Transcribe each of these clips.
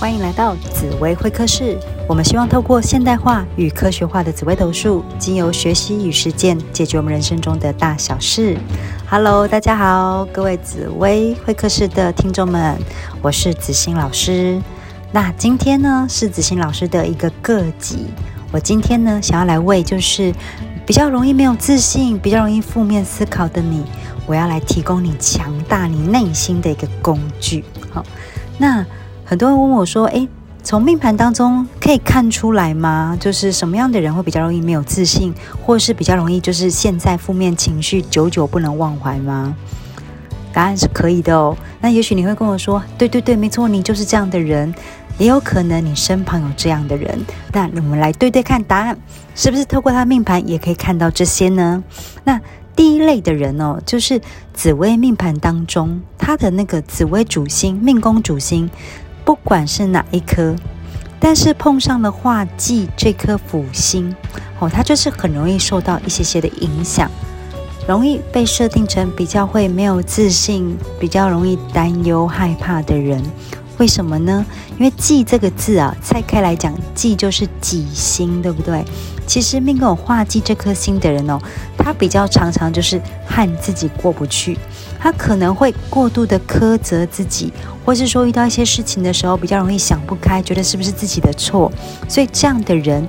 欢迎来到紫薇会客室。我们希望透过现代化与科学化的紫薇斗数，经由学习与实践，解决我们人生中的大小事。Hello，大家好，各位紫薇会客室的听众们，我是子欣老师。那今天呢，是子欣老师的一个个集。我今天呢，想要来为就是比较容易没有自信、比较容易负面思考的你，我要来提供你强大你内心的一个工具。好，那。很多人问我说：“诶，从命盘当中可以看出来吗？就是什么样的人会比较容易没有自信，或是比较容易就是现在负面情绪久久不能忘怀吗？”答案是可以的哦。那也许你会跟我说：“对对对，没错，你就是这样的人。”也有可能你身旁有这样的人。那我们来对对看答案，是不是透过他命盘也可以看到这些呢？那第一类的人哦，就是紫微命盘当中他的那个紫微主星、命宫主星。不管是哪一颗，但是碰上了化忌这颗辅星，哦，它就是很容易受到一些些的影响，容易被设定成比较会没有自信、比较容易担忧害怕的人。为什么呢？因为忌这个字啊，拆开来讲，忌就是己心，对不对？其实命宫有化忌这颗星的人哦，他比较常常就是和自己过不去，他可能会过度的苛责自己，或是说遇到一些事情的时候比较容易想不开，觉得是不是自己的错。所以这样的人，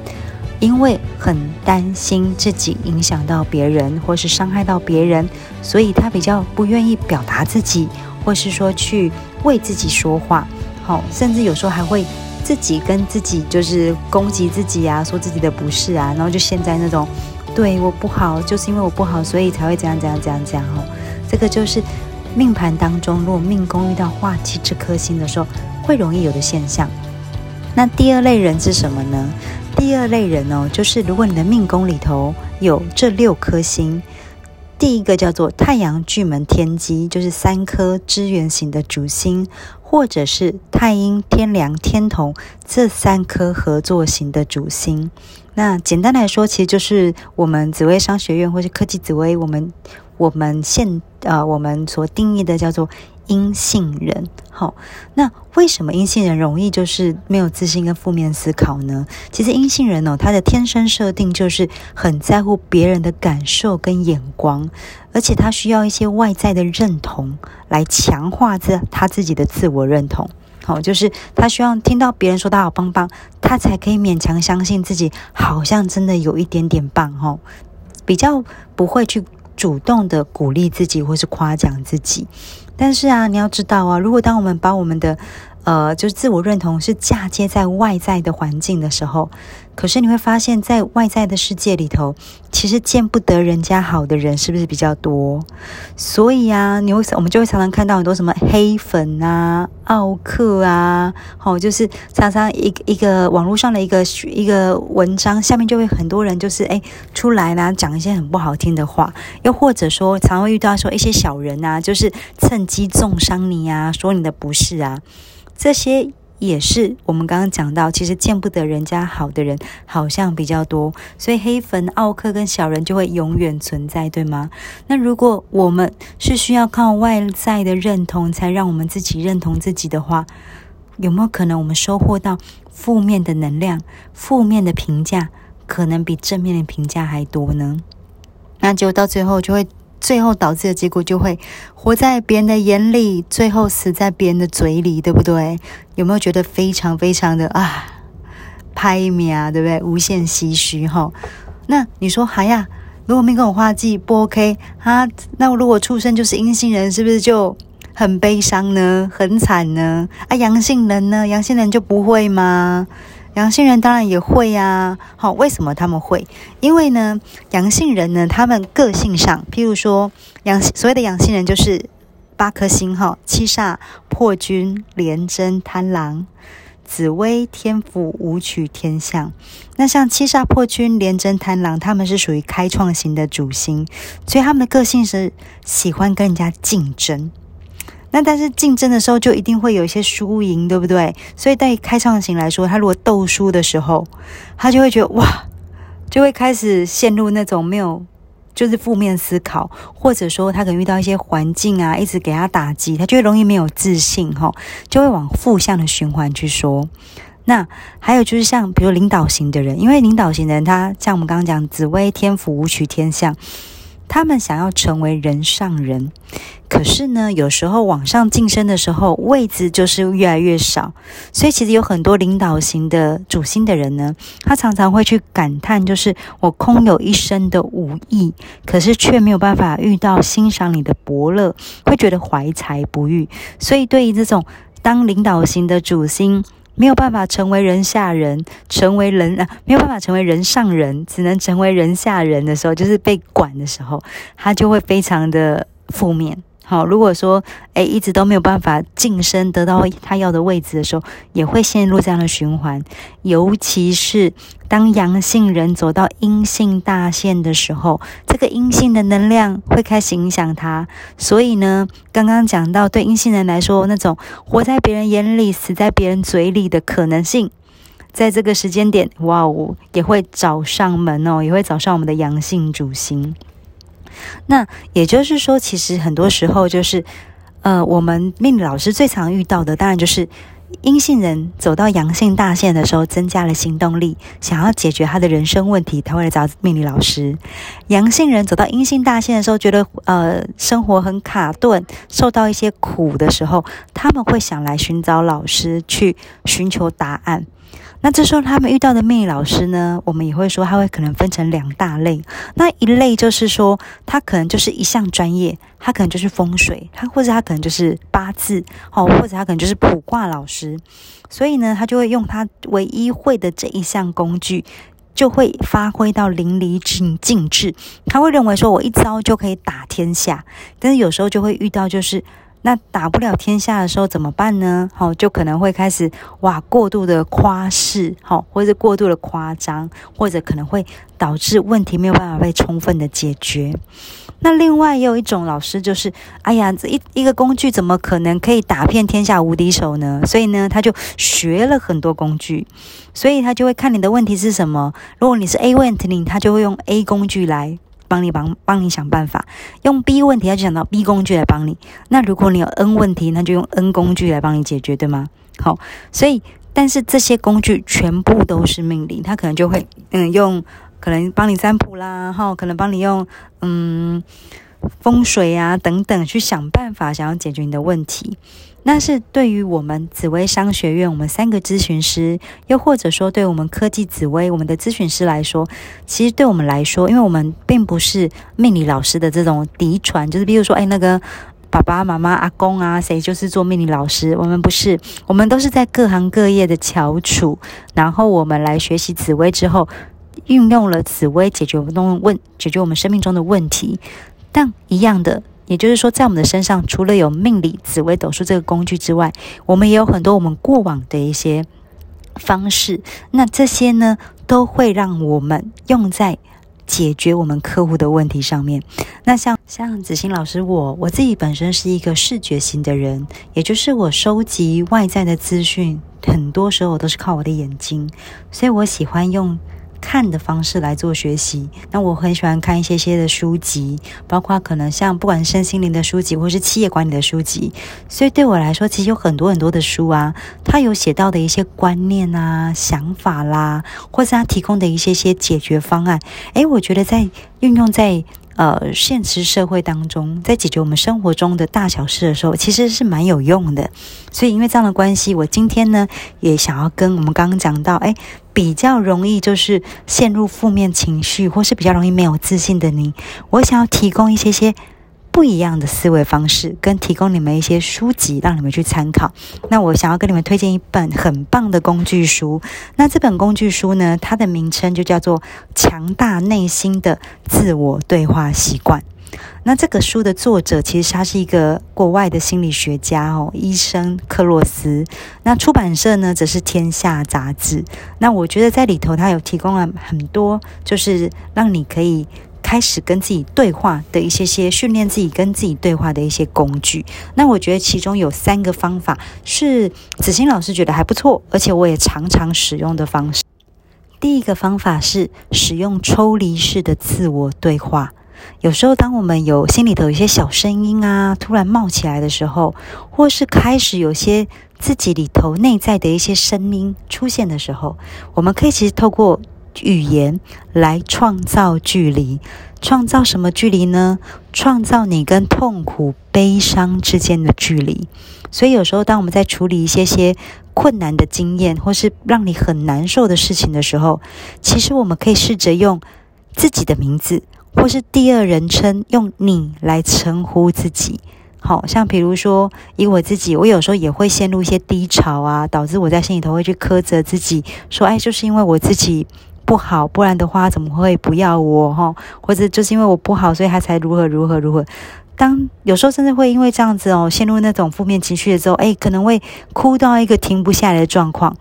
因为很担心自己影响到别人，或是伤害到别人，所以他比较不愿意表达自己，或是说去为自己说话。好，甚至有时候还会。自己跟自己就是攻击自己啊，说自己的不是啊，然后就现在那种对我不好，就是因为我不好，所以才会这样这样这样这样哦。这个就是命盘当中，如果命宫遇到化忌这颗星的时候，会容易有的现象。那第二类人是什么呢？第二类人哦，就是如果你的命宫里头有这六颗星，第一个叫做太阳巨门天机，就是三颗支援型的主星。或者是太阴、天梁、天同这三颗合作型的主星，那简单来说，其实就是我们紫微商学院或是科技紫微，我们我们现呃我们所定义的叫做。阴性人，好，那为什么阴性人容易就是没有自信跟负面思考呢？其实阴性人哦，他的天生设定就是很在乎别人的感受跟眼光，而且他需要一些外在的认同来强化这他自己的自我认同。好，就是他希望听到别人说他好棒棒，他才可以勉强相信自己好像真的有一点点棒。哦，比较不会去主动的鼓励自己或是夸奖自己。但是啊，你要知道啊，如果当我们把我们的呃，就是自我认同是嫁接在外在的环境的时候，可是你会发现在外在的世界里头，其实见不得人家好的人是不是比较多？所以啊，你会我们就会常常看到很多什么黑粉啊、奥克啊，好，就是常常一一个网络上的一个一个文章下面就会很多人就是哎出来啦，讲一些很不好听的话，又或者说常会遇到说一些小人啊，就是趁机重伤你啊，说你的不是啊。这些也是我们刚刚讲到，其实见不得人家好的人好像比较多，所以黑粉、奥克跟小人就会永远存在，对吗？那如果我们是需要靠外在的认同才让我们自己认同自己的话，有没有可能我们收获到负面的能量、负面的评价，可能比正面的评价还多呢？那就到最后就会。最后导致的结果就会活在别人的眼里，最后死在别人的嘴里，对不对？有没有觉得非常非常的啊，拍面啊，对不对？无限唏嘘哈。那你说，哎呀，如果没跟我画技不 OK 啊？那如果出生就是阴性人，是不是就很悲伤呢？很惨呢？啊，阳性人呢？阳性人就不会吗？阳性人当然也会呀，好，为什么他们会？因为呢，阳性人呢，他们个性上，譬如说，阳所谓的阳性人就是八颗星哈，七煞、破军、廉贞、贪狼、紫薇、天府、武曲、天象。那像七煞、破军、廉贞、贪狼，他们是属于开创型的主星，所以他们的个性是喜欢跟人家竞争。那但是竞争的时候就一定会有一些输赢，对不对？所以在开创型来说，他如果斗输的时候，他就会觉得哇，就会开始陷入那种没有就是负面思考，或者说他可能遇到一些环境啊，一直给他打击，他就会容易没有自信，哈，就会往负向的循环去说。那还有就是像比如领导型的人，因为领导型的人，他像我们刚刚讲紫薇天府武曲天象。他们想要成为人上人，可是呢，有时候往上晋升的时候，位置就是越来越少。所以其实有很多领导型的主星的人呢，他常常会去感叹，就是我空有一身的武艺，可是却没有办法遇到欣赏你的伯乐，会觉得怀才不遇。所以对于这种当领导型的主星。没有办法成为人下人，成为人啊，没有办法成为人上人，只能成为人下人的时候，就是被管的时候，他就会非常的负面。好，如果说诶一直都没有办法晋升得到他要的位置的时候，也会陷入这样的循环。尤其是当阳性人走到阴性大限的时候，这个阴性的能量会开始影响他。所以呢，刚刚讲到对阴性人来说，那种活在别人眼里、死在别人嘴里的可能性，在这个时间点，哇哦，也会找上门哦，也会找上我们的阳性主星。那也就是说，其实很多时候就是，呃，我们命理老师最常遇到的，当然就是阴性人走到阳性大限的时候，增加了行动力，想要解决他的人生问题，他会来找命理老师；阳性人走到阴性大限的时候，觉得呃生活很卡顿，受到一些苦的时候，他们会想来寻找老师去寻求答案。那这时候他们遇到的命理老师呢，我们也会说他会可能分成两大类。那一类就是说，他可能就是一项专业，他可能就是风水，他或者他可能就是八字，哦，或者他可能就是卜卦老师。所以呢，他就会用他唯一会的这一项工具，就会发挥到淋漓尽尽致。他会认为说我一招就可以打天下，但是有时候就会遇到就是。那打不了天下的时候怎么办呢？好，就可能会开始哇过度的夸饰，好，或者过度的夸张，或者可能会导致问题没有办法被充分的解决。那另外也有一种老师，就是哎呀，这一一个工具怎么可能可以打遍天下无敌手呢？所以呢，他就学了很多工具，所以他就会看你的问题是什么。如果你是 A 问题，他就会用 A 工具来。帮你帮帮你想办法，用 B 问题，他就想到 B 工具来帮你。那如果你有 N 问题，那就用 N 工具来帮你解决，对吗？好，所以但是这些工具全部都是命令，他可能就会嗯用，可能帮你占卜啦，哈，可能帮你用嗯风水啊等等去想办法，想要解决你的问题。那是对于我们紫薇商学院，我们三个咨询师，又或者说对我们科技紫薇我们的咨询师来说，其实对我们来说，因为我们并不是命理老师的这种嫡传，就是比如说，哎，那个爸爸妈妈、阿公啊，谁就是做命理老师，我们不是，我们都是在各行各业的翘楚，然后我们来学习紫薇之后，运用了紫薇解决我们问解决我们生命中的问题，但一样的。也就是说，在我们的身上，除了有命理、紫微斗数这个工具之外，我们也有很多我们过往的一些方式。那这些呢，都会让我们用在解决我们客户的问题上面。那像像子欣老师，我我自己本身是一个视觉型的人，也就是我收集外在的资讯，很多时候都是靠我的眼睛，所以我喜欢用。看的方式来做学习，那我很喜欢看一些些的书籍，包括可能像不管身心灵的书籍，或是企业管理的书籍。所以对我来说，其实有很多很多的书啊，它有写到的一些观念啊、想法啦，或是它提供的一些些解决方案。诶，我觉得在运用在。呃，现实社会当中，在解决我们生活中的大小事的时候，其实是蛮有用的。所以，因为这样的关系，我今天呢，也想要跟我们刚刚讲到，哎，比较容易就是陷入负面情绪，或是比较容易没有自信的你，我想要提供一些些。不一样的思维方式，跟提供你们一些书籍，让你们去参考。那我想要跟你们推荐一本很棒的工具书。那这本工具书呢，它的名称就叫做《强大内心的自我对话习惯》。那这个书的作者其实他是一个国外的心理学家哦，医生克洛斯。那出版社呢，则是天下杂志。那我觉得在里头，他有提供了很多，就是让你可以。开始跟自己对话的一些些训练自己跟自己对话的一些工具，那我觉得其中有三个方法是子欣老师觉得还不错，而且我也常常使用的方式。第一个方法是使用抽离式的自我对话。有时候当我们有心里头有一些小声音啊，突然冒起来的时候，或是开始有些自己里头内在的一些声音出现的时候，我们可以其实透过语言来创造距离。创造什么距离呢？创造你跟痛苦、悲伤之间的距离。所以有时候，当我们在处理一些些困难的经验，或是让你很难受的事情的时候，其实我们可以试着用自己的名字，或是第二人称，用你来称呼自己。好像比如说，以我自己，我有时候也会陷入一些低潮啊，导致我在心里头会去苛责自己，说：“哎，就是因为我自己。”不好，不然的话怎么会不要我哈？或者就是因为我不好，所以他才如何如何如何。当有时候甚至会因为这样子哦，陷入那种负面情绪的时候，哎，可能会哭到一个停不下来的状况。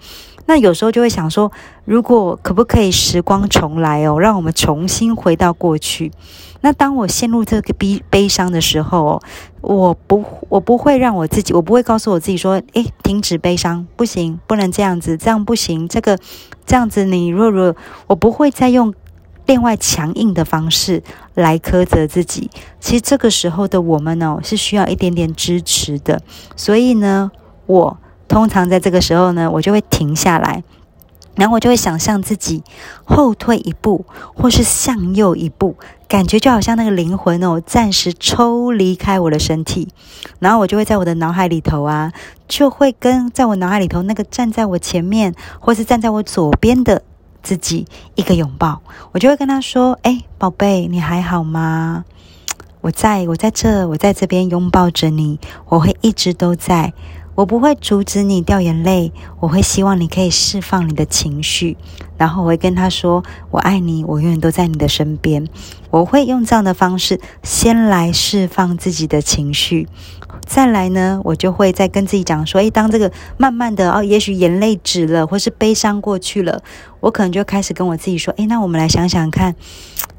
那有时候就会想说，如果可不可以时光重来哦，让我们重新回到过去。那当我陷入这个悲悲伤的时候，我不，我不会让我自己，我不会告诉我自己说，诶，停止悲伤，不行，不能这样子，这样不行，这个这样子，你若若，我不会再用另外强硬的方式来苛责自己。其实这个时候的我们呢，是需要一点点支持的。所以呢，我。通常在这个时候呢，我就会停下来，然后我就会想象自己后退一步，或是向右一步，感觉就好像那个灵魂哦，暂时抽离开我的身体，然后我就会在我的脑海里头啊，就会跟在我脑海里头那个站在我前面，或是站在我左边的自己一个拥抱，我就会跟他说：“哎，宝贝，你还好吗？我在我在这，我在这边拥抱着你，我会一直都在。”我不会阻止你掉眼泪，我会希望你可以释放你的情绪，然后我会跟他说：“我爱你，我永远都在你的身边。”我会用这样的方式先来释放自己的情绪，再来呢，我就会再跟自己讲说：“诶，当这个慢慢的哦，也许眼泪止了，或是悲伤过去了，我可能就开始跟我自己说：‘诶，那我们来想想看，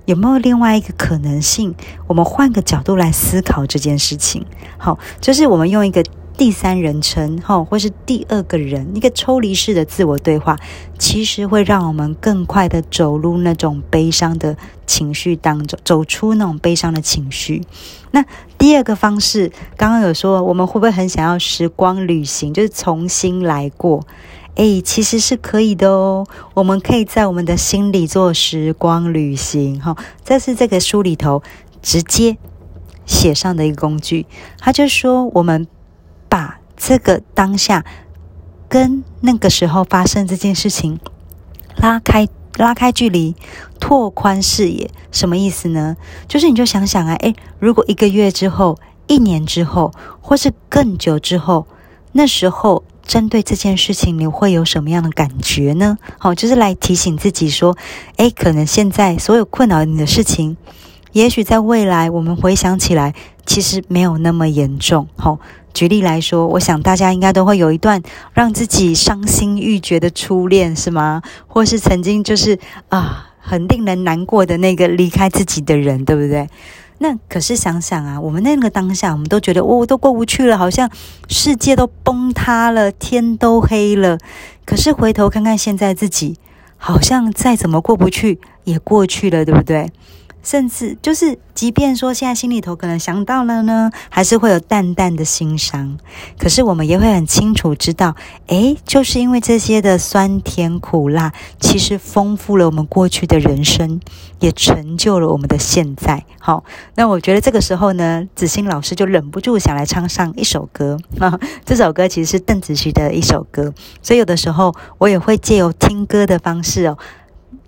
有没有另外一个可能性？我们换个角度来思考这件事情。’好，就是我们用一个。”第三人称，哈，或是第二个人，一个抽离式的自我对话，其实会让我们更快的走入那种悲伤的情绪当中，走出那种悲伤的情绪。那第二个方式，刚刚有说，我们会不会很想要时光旅行，就是重新来过？诶，其实是可以的哦。我们可以在我们的心里做时光旅行，哈，这是这个书里头直接写上的一个工具。他就说我们。把这个当下跟那个时候发生这件事情拉开拉开距离，拓宽视野，什么意思呢？就是你就想想啊，诶，如果一个月之后、一年之后，或是更久之后，那时候针对这件事情，你会有什么样的感觉呢？好，就是来提醒自己说，诶，可能现在所有困扰你的事情，也许在未来我们回想起来，其实没有那么严重。好。举例来说，我想大家应该都会有一段让自己伤心欲绝的初恋，是吗？或是曾经就是啊，很令人难过的那个离开自己的人，对不对？那可是想想啊，我们那个当下，我们都觉得哦，都过不去了，好像世界都崩塌了，天都黑了。可是回头看看现在自己，好像再怎么过不去也过去了，对不对？甚至就是，即便说现在心里头可能想到了呢，还是会有淡淡的心伤。可是我们也会很清楚知道，诶，就是因为这些的酸甜苦辣，其实丰富了我们过去的人生，也成就了我们的现在。好，那我觉得这个时候呢，子欣老师就忍不住想来唱上一首歌啊。这首歌其实是邓紫棋的一首歌，所以有的时候我也会借由听歌的方式哦。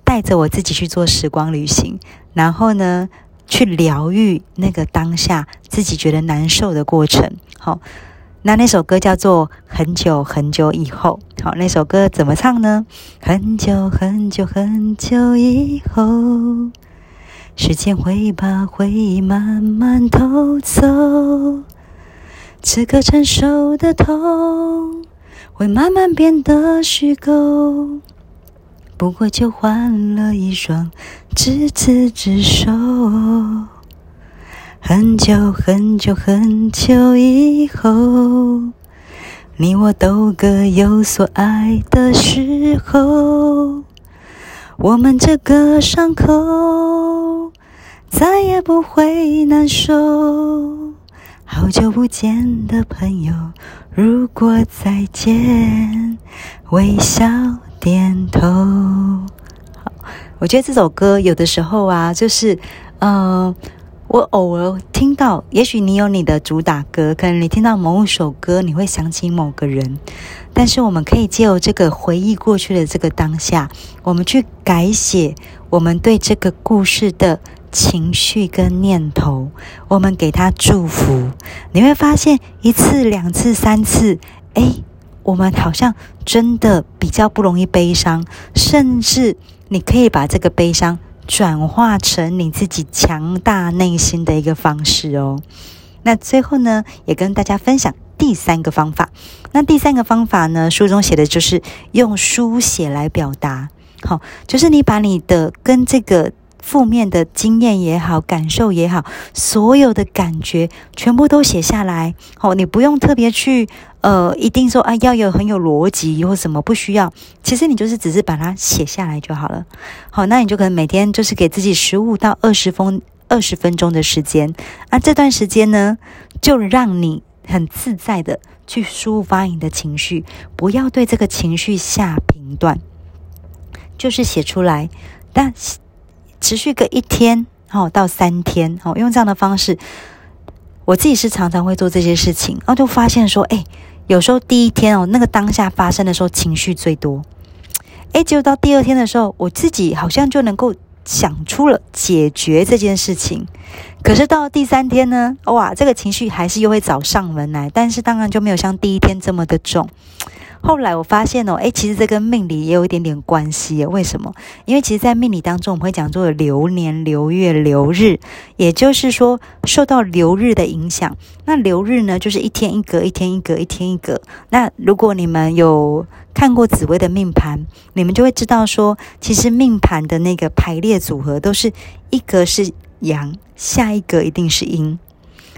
带着我自己去做时光旅行，然后呢，去疗愈那个当下自己觉得难受的过程。好，那那首歌叫做《很久很久以后》。好，那首歌怎么唱呢？很久很久很久以后，时间会把回忆慢慢偷走，此刻承受的痛会慢慢变得虚构。不过就换了一双执子之手，很久很久很久以后，你我都各有所爱的时候，我们这个伤口再也不会难受。好久不见的朋友，如果再见，微笑点头。好，我觉得这首歌有的时候啊，就是，嗯，我偶尔听到，也许你有你的主打歌，可能你听到某一首歌，你会想起某个人，但是我们可以借由这个回忆过去的这个当下，我们去改写我们对这个故事的。情绪跟念头，我们给他祝福，你会发现一次、两次、三次，哎，我们好像真的比较不容易悲伤，甚至你可以把这个悲伤转化成你自己强大内心的一个方式哦。那最后呢，也跟大家分享第三个方法。那第三个方法呢，书中写的就是用书写来表达，好，就是你把你的跟这个。负面的经验也好，感受也好，所有的感觉全部都写下来。哦，你不用特别去，呃，一定说啊，要有很有逻辑或什么，不需要。其实你就是只是把它写下来就好了。好，那你就可能每天就是给自己十五到二十分二十分钟的时间。啊，这段时间呢，就让你很自在的去抒发你的情绪，不要对这个情绪下评断，就是写出来。但持续个一天，哦，到三天，哦，用这样的方式，我自己是常常会做这些事情，然后就发现说，哎，有时候第一天哦，那个当下发生的时候情绪最多，哎，结果到第二天的时候，我自己好像就能够想出了解决这件事情，可是到第三天呢，哇，这个情绪还是又会找上门来，但是当然就没有像第一天这么的重。后来我发现哦，诶，其实这跟命理也有一点点关系。为什么？因为其实，在命理当中，我们会讲做流年、流月、流日，也就是说，受到流日的影响。那流日呢，就是一天一格，一天一格，一天一格。那如果你们有看过紫薇的命盘，你们就会知道说，其实命盘的那个排列组合，都是一格是阳，下一格一定是阴。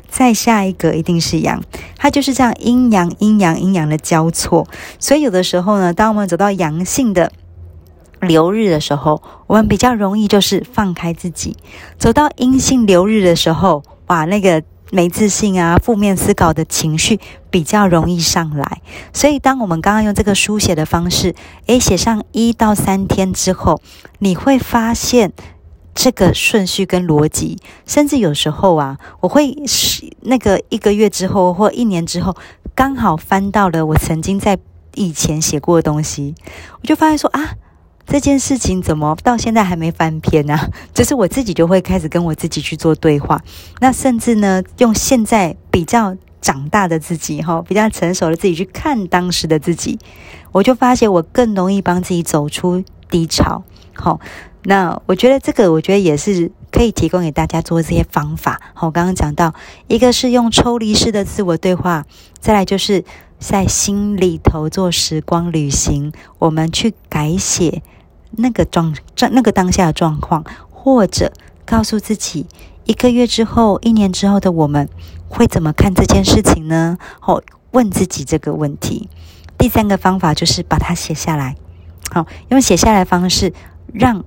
再下一个一定是阳，它就是这样阴阳阴阳阴阳的交错。所以有的时候呢，当我们走到阳性的流日的时候，我们比较容易就是放开自己；走到阴性流日的时候，哇，那个没自信啊、负面思考的情绪比较容易上来。所以，当我们刚刚用这个书写的方式，诶，写上一到三天之后，你会发现。这个顺序跟逻辑，甚至有时候啊，我会是那个一个月之后或一年之后，刚好翻到了我曾经在以前写过的东西，我就发现说啊，这件事情怎么到现在还没翻篇呢？就是我自己就会开始跟我自己去做对话，那甚至呢，用现在比较长大的自己哈，比较成熟的自己去看当时的自己，我就发现我更容易帮自己走出低潮，好。那我觉得这个，我觉得也是可以提供给大家做这些方法。好，我刚刚讲到，一个是用抽离式的自我对话，再来就是在心里头做时光旅行，我们去改写那个状状那个当下的状况，或者告诉自己，一个月之后、一年之后的我们会怎么看这件事情呢？哦，问自己这个问题。第三个方法就是把它写下来，好，用写下来方式让。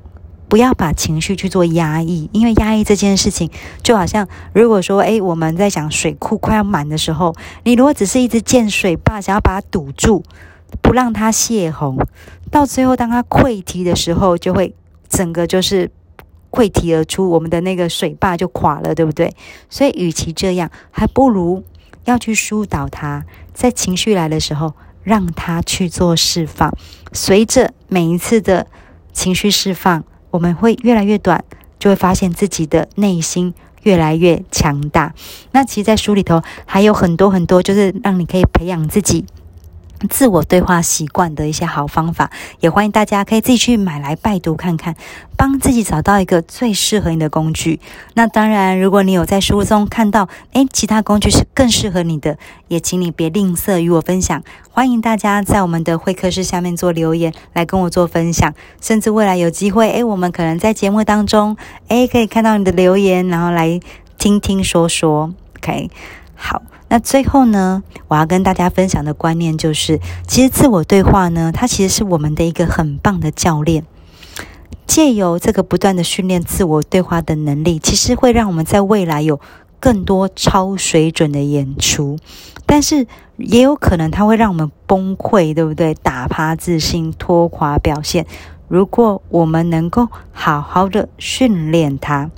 不要把情绪去做压抑，因为压抑这件事情，就好像如果说，诶，我们在讲水库快要满的时候，你如果只是一直建水坝，想要把它堵住，不让它泄洪，到最后当它溃堤的时候，就会整个就是溃堤而出，我们的那个水坝就垮了，对不对？所以，与其这样，还不如要去疏导它，在情绪来的时候，让它去做释放。随着每一次的情绪释放。我们会越来越短，就会发现自己的内心越来越强大。那其实，在书里头还有很多很多，就是让你可以培养自己。自我对话习惯的一些好方法，也欢迎大家可以自己去买来拜读看看，帮自己找到一个最适合你的工具。那当然，如果你有在书中看到，诶，其他工具是更适合你的，也请你别吝啬与我分享。欢迎大家在我们的会客室下面做留言，来跟我做分享。甚至未来有机会，诶，我们可能在节目当中，诶，可以看到你的留言，然后来听听说说。OK，好。那最后呢，我要跟大家分享的观念就是，其实自我对话呢，它其实是我们的一个很棒的教练。借由这个不断的训练自我对话的能力，其实会让我们在未来有更多超水准的演出。但是也有可能它会让我们崩溃，对不对？打趴自信，拖垮表现。如果我们能够好好的训练它，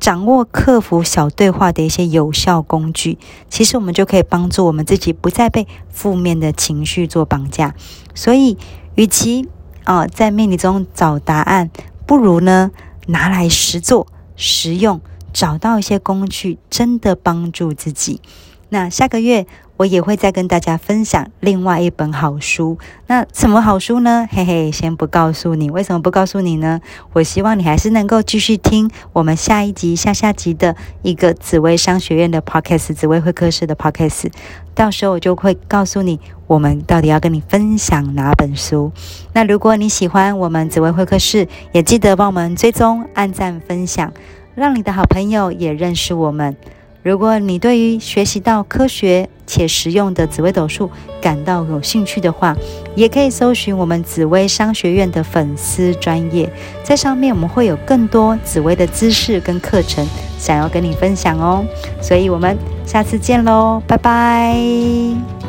掌握客服小对话的一些有效工具，其实我们就可以帮助我们自己不再被负面的情绪做绑架。所以，与其啊在命理中找答案，不如呢拿来实做、实用，找到一些工具，真的帮助自己。那下个月。我也会再跟大家分享另外一本好书。那什么好书呢？嘿嘿，先不告诉你。为什么不告诉你呢？我希望你还是能够继续听我们下一集、下下集的一个紫薇商学院的 podcast，紫薇会客室的 podcast。到时候我就会告诉你，我们到底要跟你分享哪本书。那如果你喜欢我们紫薇会客室，也记得帮我们追踪、按赞、分享，让你的好朋友也认识我们。如果你对于学习到科学且实用的紫微斗数感到有兴趣的话，也可以搜寻我们紫微商学院的粉丝专业，在上面我们会有更多紫微的知识跟课程，想要跟你分享哦。所以我们下次见喽，拜拜。